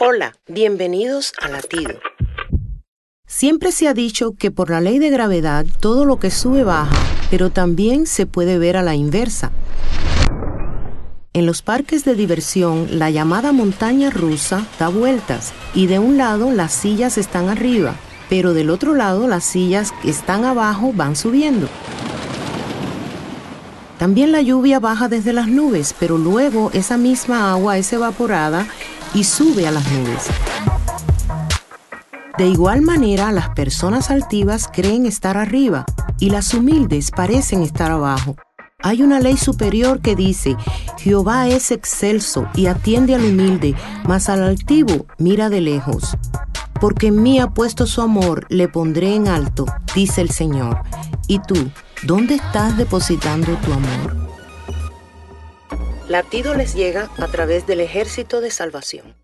Hola, bienvenidos a Latido. Siempre se ha dicho que por la ley de gravedad todo lo que sube baja, pero también se puede ver a la inversa. En los parques de diversión, la llamada montaña rusa da vueltas y de un lado las sillas están arriba, pero del otro lado las sillas que están abajo van subiendo. También la lluvia baja desde las nubes, pero luego esa misma agua es evaporada y sube a las nubes. De igual manera, las personas altivas creen estar arriba y las humildes parecen estar abajo. Hay una ley superior que dice, Jehová es excelso y atiende al humilde, mas al altivo mira de lejos. Porque en mí ha puesto su amor, le pondré en alto, dice el Señor. ¿Y tú, dónde estás depositando tu amor? Latido les llega a través del ejército de salvación.